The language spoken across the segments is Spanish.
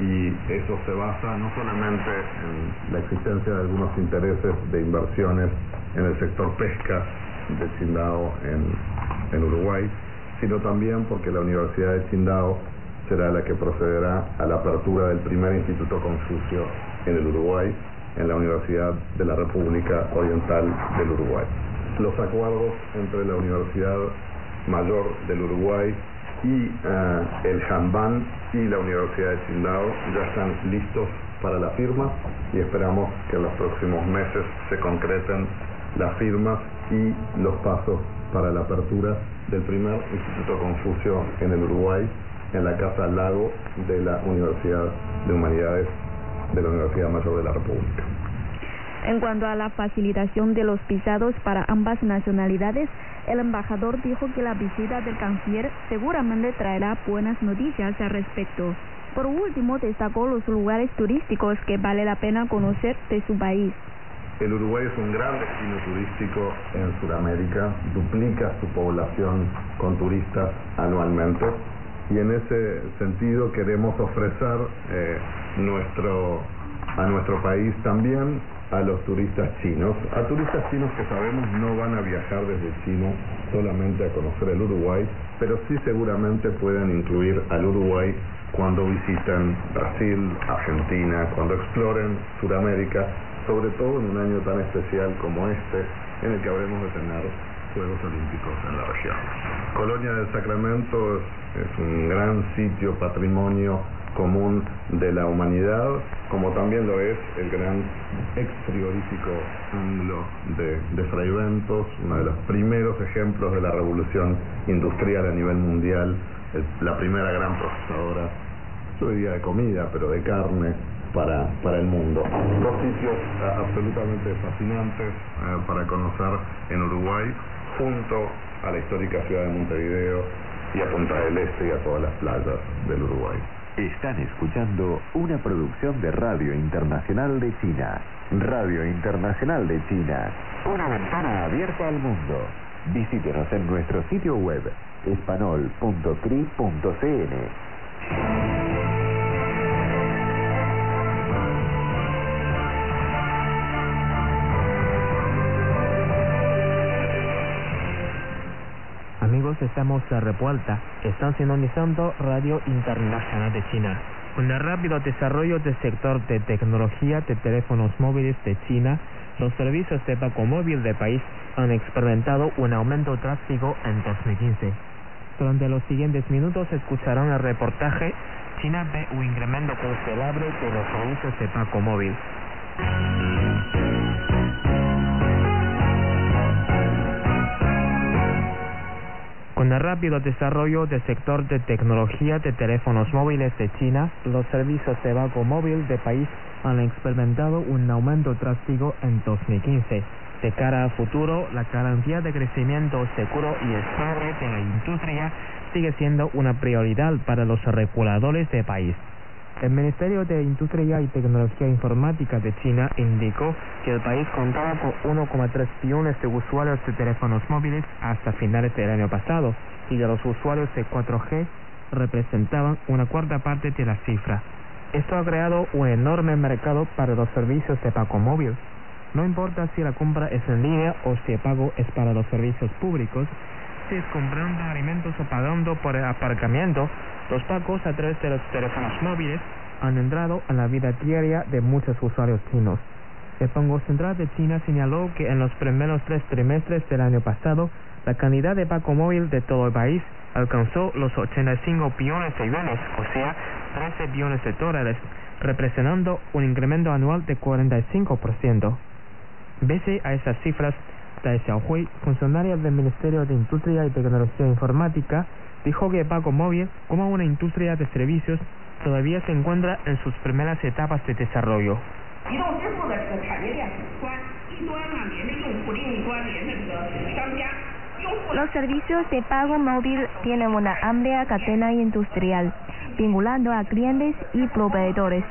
y eso se basa no solamente en la existencia de algunos intereses de inversiones en el sector pesca de Chindao en, en Uruguay, sino también porque la Universidad de Chindao será la que procederá a la apertura del primer Instituto Confucio en el Uruguay, en la Universidad de la República Oriental del Uruguay. Los acuerdos entre la Universidad Mayor del Uruguay y eh, el Hanban y la Universidad de Chindao ya están listos para la firma y esperamos que en los próximos meses se concreten las firmas y los pasos para la apertura del primer Instituto Confucio en el Uruguay, en la Casa Lago de la Universidad de Humanidades de la Universidad Mayor de la República. En cuanto a la facilitación de los visados para ambas nacionalidades, el embajador dijo que la visita del canciller seguramente traerá buenas noticias al respecto. Por último, destacó los lugares turísticos que vale la pena conocer de su país. El Uruguay es un gran destino turístico en Sudamérica, duplica su población con turistas anualmente y en ese sentido queremos ofrecer eh, nuestro, a nuestro país también a los turistas chinos, a turistas chinos que sabemos no van a viajar desde China solamente a conocer el Uruguay, pero sí seguramente pueden incluir al Uruguay cuando visiten Brasil, Argentina, cuando exploren Sudamérica sobre todo en un año tan especial como este, en el que habremos de tener Juegos Olímpicos en la región. Colonia del Sacramento es, un gran sitio, patrimonio común de la humanidad, como también lo es el gran ex frigorífico anglo de, de Fray Ventos, uno de los primeros ejemplos de la revolución industrial a nivel mundial, la primera gran procesadora, yo diría de comida, pero de carne, para, para el mundo. Dos sitios eh, absolutamente fascinantes eh, para conocer en Uruguay, junto a la histórica ciudad de Montevideo y a Punta del Este y a todas las playas del Uruguay. Están escuchando una producción de Radio Internacional de China. Radio Internacional de China. Una ventana abierta al mundo. Visítenos en nuestro sitio web espanol.cri.cn. estamos a revuelta. Están sintonizando Radio Internacional de China. Con el rápido desarrollo del sector de tecnología de teléfonos móviles de China, los servicios de pago móvil del país han experimentado un aumento drástico en 2015. Durante los siguientes minutos escucharán el reportaje China ve un incremento considerable de los servicios de pago móvil. El rápido desarrollo del sector de tecnología de teléfonos móviles de China, los servicios de pago móvil del país han experimentado un aumento drástico en 2015. De cara al futuro, la garantía de crecimiento seguro y estable de la industria sigue siendo una prioridad para los reguladores del país. El Ministerio de Industria y Tecnología Informática de China indicó que el país contaba con 1,3 billones de usuarios de teléfonos móviles hasta finales del año pasado y de los usuarios de 4G representaban una cuarta parte de la cifra. Esto ha creado un enorme mercado para los servicios de pago móvil. No importa si la compra es en línea o si el pago es para los servicios públicos, comprando alimentos o pagando por el aparcamiento, los pagos a través de los teléfonos móviles han entrado en la vida diaria de muchos usuarios chinos. El Banco Central de China señaló que en los primeros tres trimestres del año pasado, la cantidad de pago móvil de todo el país alcanzó los 85 billones de yuanes, o sea, 13 billones de dólares, representando un incremento anual de 45%. Pese a esas cifras, Dai Xiaohui, funcionaria del Ministerio de Industria y Tecnología Informática, dijo que pago móvil, como una industria de servicios, todavía se encuentra en sus primeras etapas de desarrollo. Los servicios de pago móvil tienen una amplia cadena industrial, vinculando a clientes y proveedores.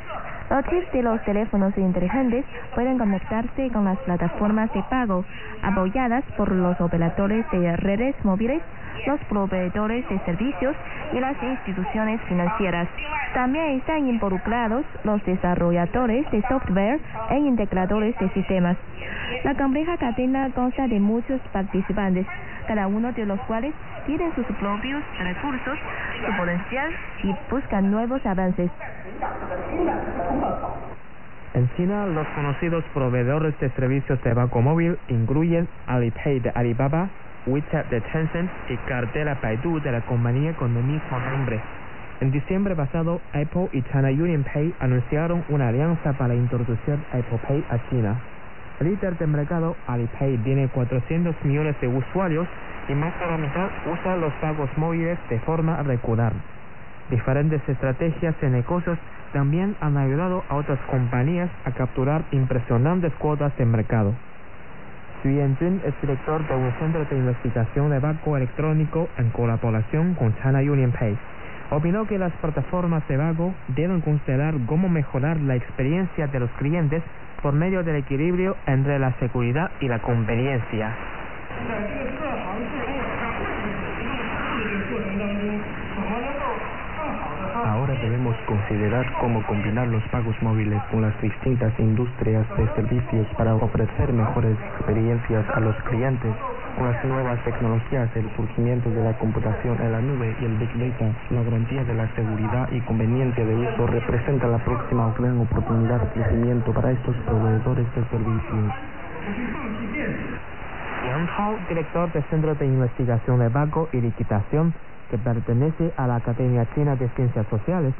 Los de los teléfonos inteligentes pueden conectarse con las plataformas de pago apoyadas por los operadores de redes móviles, los proveedores de servicios y las instituciones financieras. También están involucrados los desarrolladores de software e integradores de sistemas. La compleja cadena consta de muchos participantes, cada uno de los cuales tiene sus propios recursos, su y buscan nuevos avances. En China, los conocidos proveedores de servicios de banco móvil incluyen Alipay de Alibaba, WeChat de Tencent y Cartera Baidu de la compañía con el mismo nombre. En diciembre pasado, Apple y China UnionPay anunciaron una alianza para introducir Apple Pay a China. El líder del mercado, Alipay, tiene 400 millones de usuarios y más la mitad usa los pagos móviles de forma regular. Diferentes estrategias de negocios también han ayudado a otras compañías a capturar impresionantes cuotas de mercado. Xu Yanjun es director de un centro de investigación de banco electrónico en colaboración con China UnionPay opinó que las plataformas de Vago deben considerar cómo mejorar la experiencia de los clientes por medio del equilibrio entre la seguridad y la conveniencia. Debemos considerar cómo combinar los pagos móviles con las distintas industrias de servicios para ofrecer mejores experiencias a los clientes. Con las nuevas tecnologías, el surgimiento de la computación en la nube y el Big Data, la garantía de la seguridad y conveniencia de uso representa la próxima gran oportunidad de crecimiento para estos proveedores de servicios. Yang Hao, director del Centro de Investigación de Banco y Liquidación, que pertenece a la Academia China de Ciencias Sociales,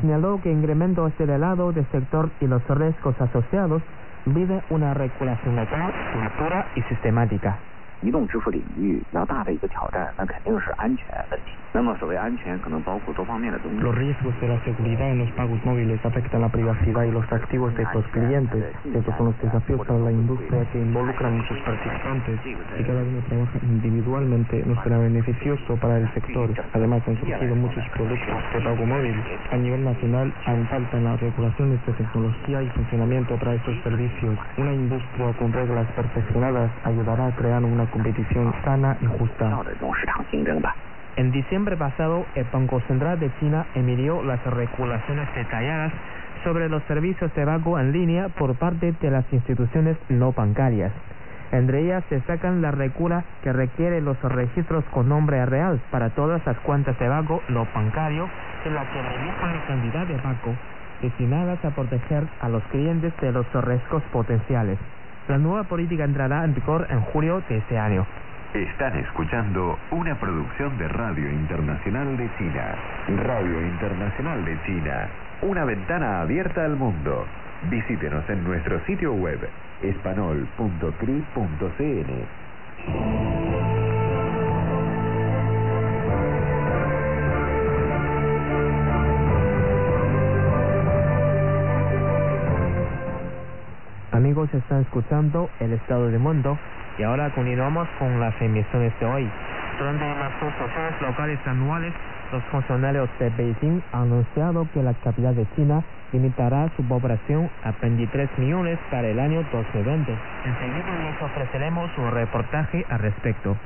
señaló que incremento acelerado del sector y los riesgos asociados vive una regulación legal, dura y sistemática. 移动支付领域比较大的一个挑战，那肯定是安全问题。那么所谓安全，可能包括多方面的东西。Los riesgos de la seguridad en los pagos móviles afectan la privacidad y los activos de estos clientes. Estos son los desafíos para la industria que involucran muchos participantes. Si cada uno trabaja individualmente, no será beneficioso para el sector. Además, han surgido muchos productos de pago móvil. A nivel nacional, aún faltan las regulaciones de tecnología y funcionamiento para estos servicios. Una industria con reglas perfeccionadas ayudará a crear una competición sana y justa. En diciembre pasado, el Banco Central de China emitió las regulaciones detalladas sobre los servicios de banco en línea por parte de las instituciones no bancarias. Entre ellas destacan la regula que requiere los registros con nombre real para todas las cuentas de banco no bancario y la que limita la cantidad de banco destinadas a proteger a los clientes de los riesgos potenciales. La nueva política entrará en vigor en julio de este año. Están escuchando una producción de Radio Internacional de China. Radio Internacional de China. Una ventana abierta al mundo. Visítenos en nuestro sitio web espanol.cri.cn. están escuchando El Estado del Mundo y ahora continuamos con las emisiones de hoy. Durante las sesiones locales anuales, los funcionarios de Beijing han anunciado que la capital de China limitará su población a 23 millones para el año 2020. Enseguida les ofreceremos un reportaje al respecto.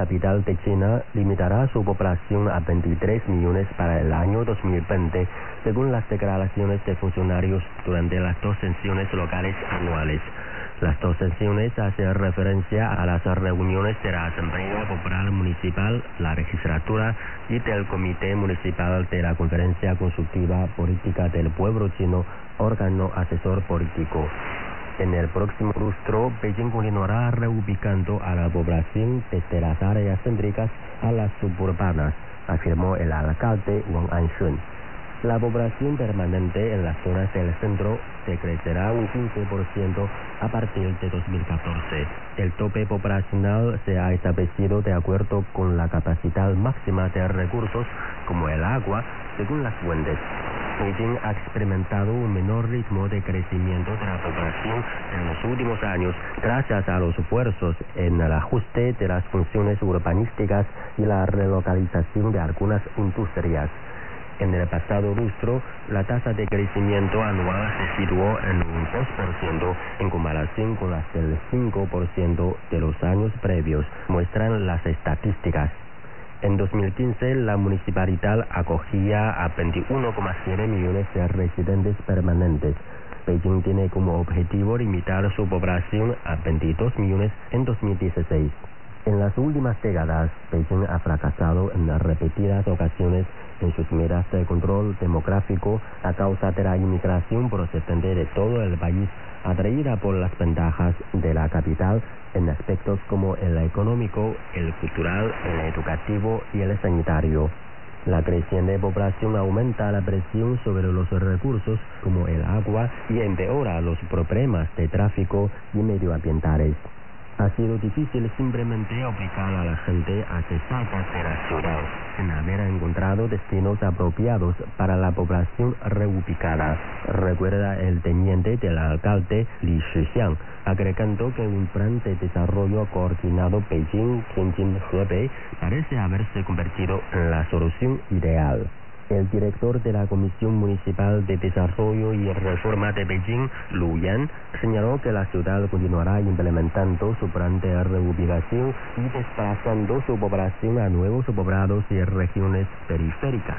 Capital de China, limitará su población a 23 millones para el año 2020, según las declaraciones de funcionarios durante las dos sesiones locales anuales. Las dos sesiones hacen referencia a las reuniones de la Asamblea Popular Municipal, la legislatura y del Comité Municipal de la Conferencia Consultiva Política del Pueblo Chino, órgano asesor político. En el próximo lustro, Beijing continuará reubicando a la población desde las áreas céntricas a las suburbanas, afirmó el alcalde Wang Anshun. La población permanente en las zonas del centro se crecerá un 15% a partir de 2014. El tope poblacional se ha establecido de acuerdo con la capacidad máxima de recursos como el agua, según las fuentes. Beijing ha experimentado un menor ritmo de crecimiento de la población en los últimos años gracias a los esfuerzos en el ajuste de las funciones urbanísticas y la relocalización de algunas industrias. En el pasado lustro, la tasa de crecimiento anual se situó en un 2% en comparación con las del 5% de los años previos, muestran las estadísticas. En 2015, la municipalidad acogía a 21,7 millones de residentes permanentes. Beijing tiene como objetivo limitar su población a 22 millones en 2016. En las últimas décadas, Beijing ha fracasado en repetidas ocasiones en sus miras de control demográfico a causa de la inmigración procedente de todo el país, atraída por las ventajas de la capital en aspectos como el económico, el cultural, el educativo y el sanitario. La creciente población aumenta la presión sobre los recursos como el agua y empeora los problemas de tráfico y medioambientales. Ha sido difícil simplemente obligar a la gente a que salga de la ciudad sin haber encontrado destinos apropiados para la población reubicada, recuerda el teniente del alcalde Li Shixiang, agregando que un plan de desarrollo coordinado Beijing-Tianjin-Hebei parece haberse convertido en la solución ideal. El director de la Comisión Municipal de Desarrollo y Reforma de Beijing, Lu Yan, señaló que la ciudad continuará implementando su plan de reubicación y desplazando su población a nuevos poblados y regiones periféricas.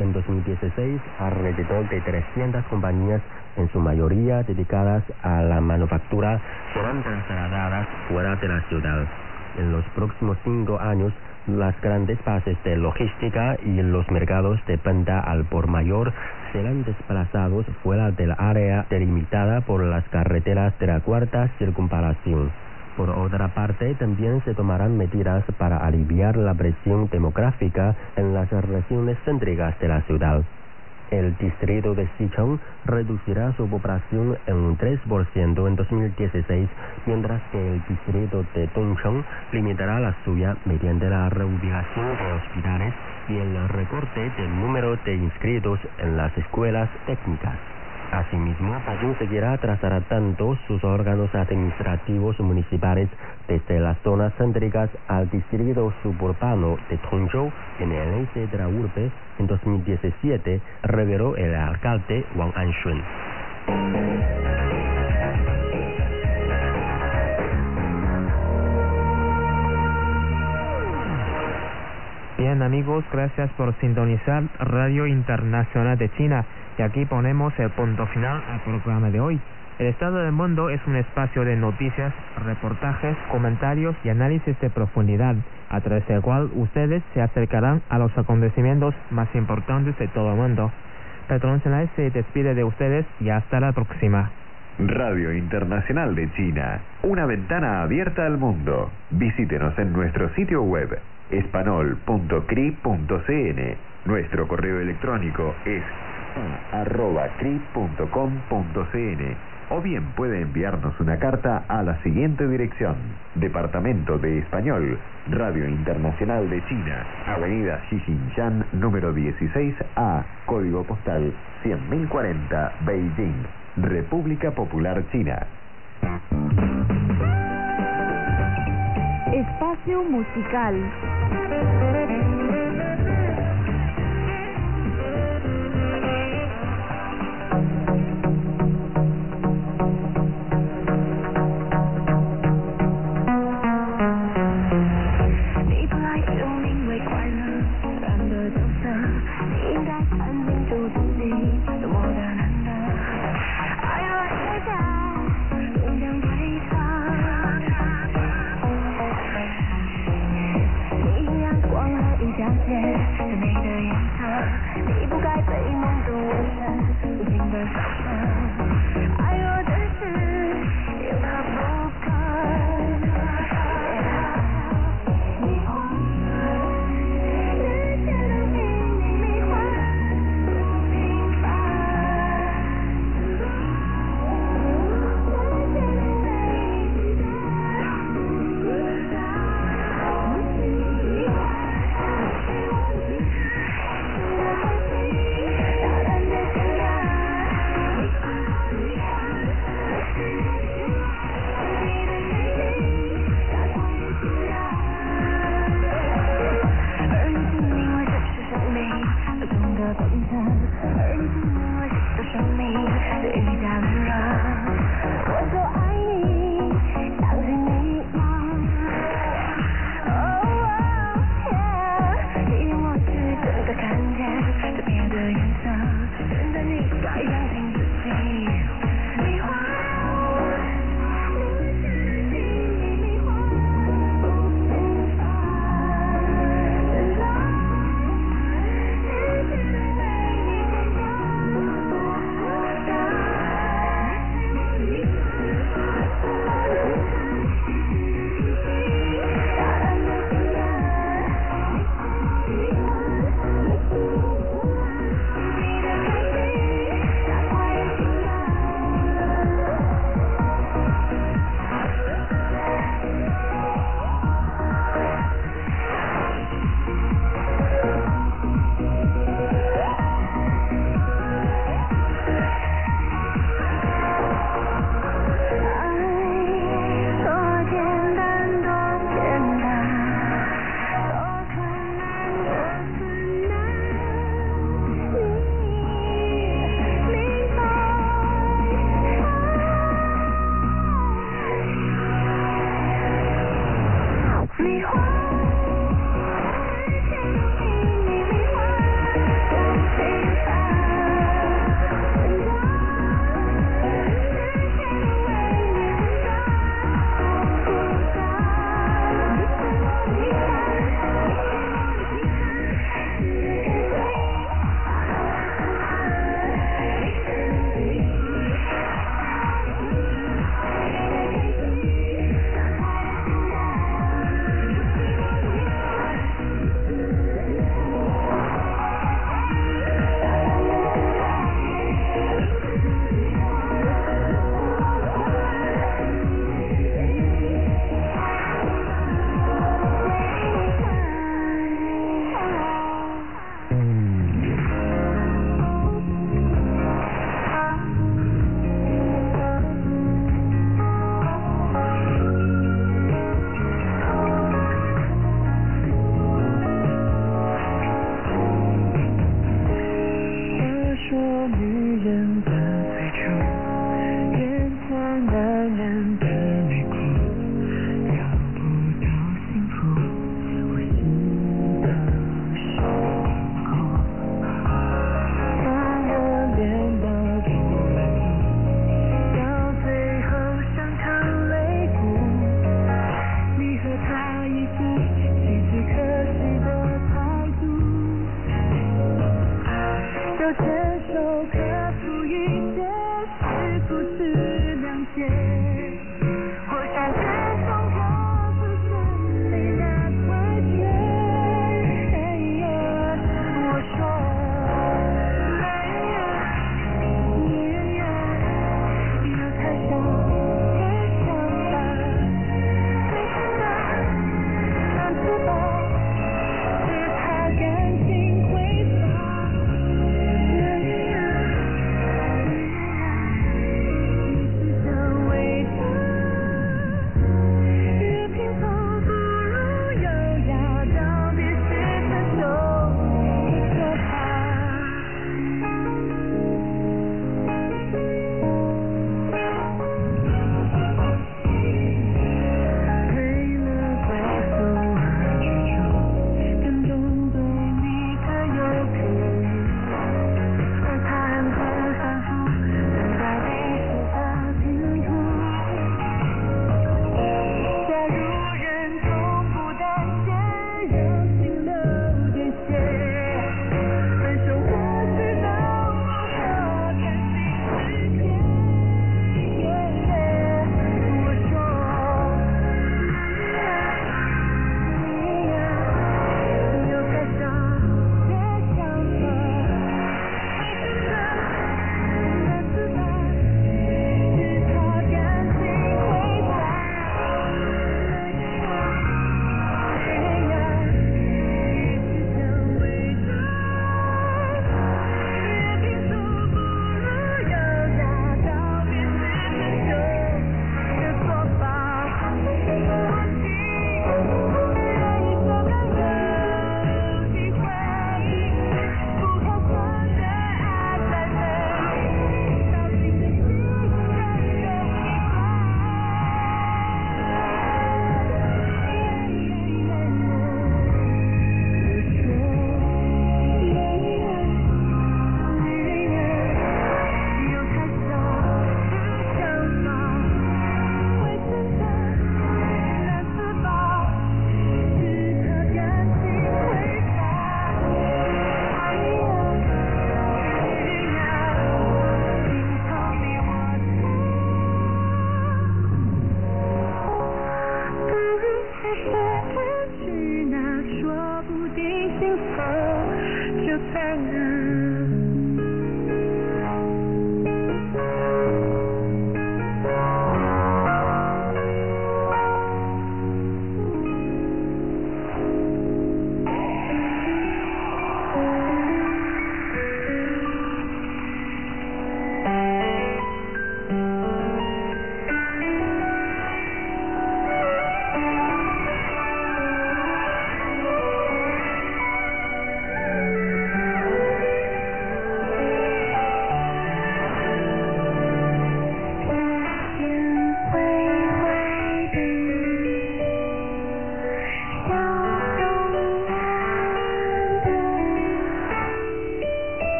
En 2016, alrededor de 300 compañías, en su mayoría dedicadas a la manufactura, serán trasladadas fuera de la ciudad. En los próximos cinco años, las grandes bases de logística y los mercados de venta al por mayor serán desplazados fuera del área delimitada por las carreteras de la cuarta circunvalación. Por otra parte, también se tomarán medidas para aliviar la presión demográfica en las regiones céntricas de la ciudad. El distrito de Sichuan reducirá su población en un 3% en 2016, mientras que el distrito de Dongcheng limitará la suya mediante la reubicación de hospitales y el recorte del número de inscritos en las escuelas técnicas. Asimismo, Beijing seguirá trasladando sus órganos administrativos municipales desde las zonas céntricas al distrito suburbano de Tongzhou en el este de la urbe en 2017, reveló el alcalde Wang Anshun. Bien amigos, gracias por sintonizar Radio Internacional de China y aquí ponemos el punto final al programa de hoy. El Estado del Mundo es un espacio de noticias, reportajes, comentarios y análisis de profundidad, a través del cual ustedes se acercarán a los acontecimientos más importantes de todo el mundo. Petron se despide de ustedes y hasta la próxima. Radio Internacional de China, una ventana abierta al mundo. Visítenos en nuestro sitio web espanol.cri.cn. Nuestro correo electrónico es arroba o bien puede enviarnos una carta a la siguiente dirección. Departamento de Español, Radio Internacional de China, Avenida Xixinjiang, número 16A, código postal 100.040, Beijing, República Popular China. Espacio musical.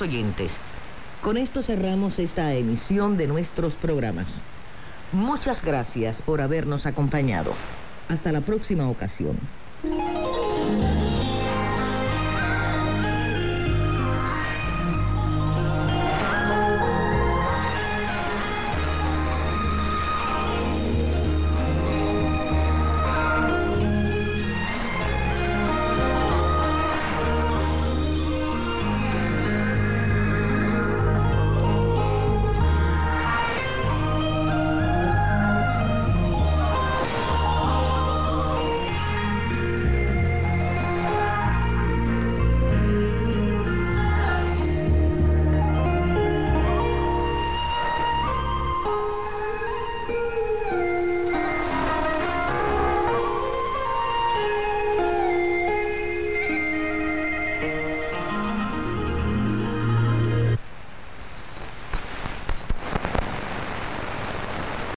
Oyentes, con esto cerramos esta emisión de nuestros programas. Muchas gracias por habernos acompañado. Hasta la próxima ocasión.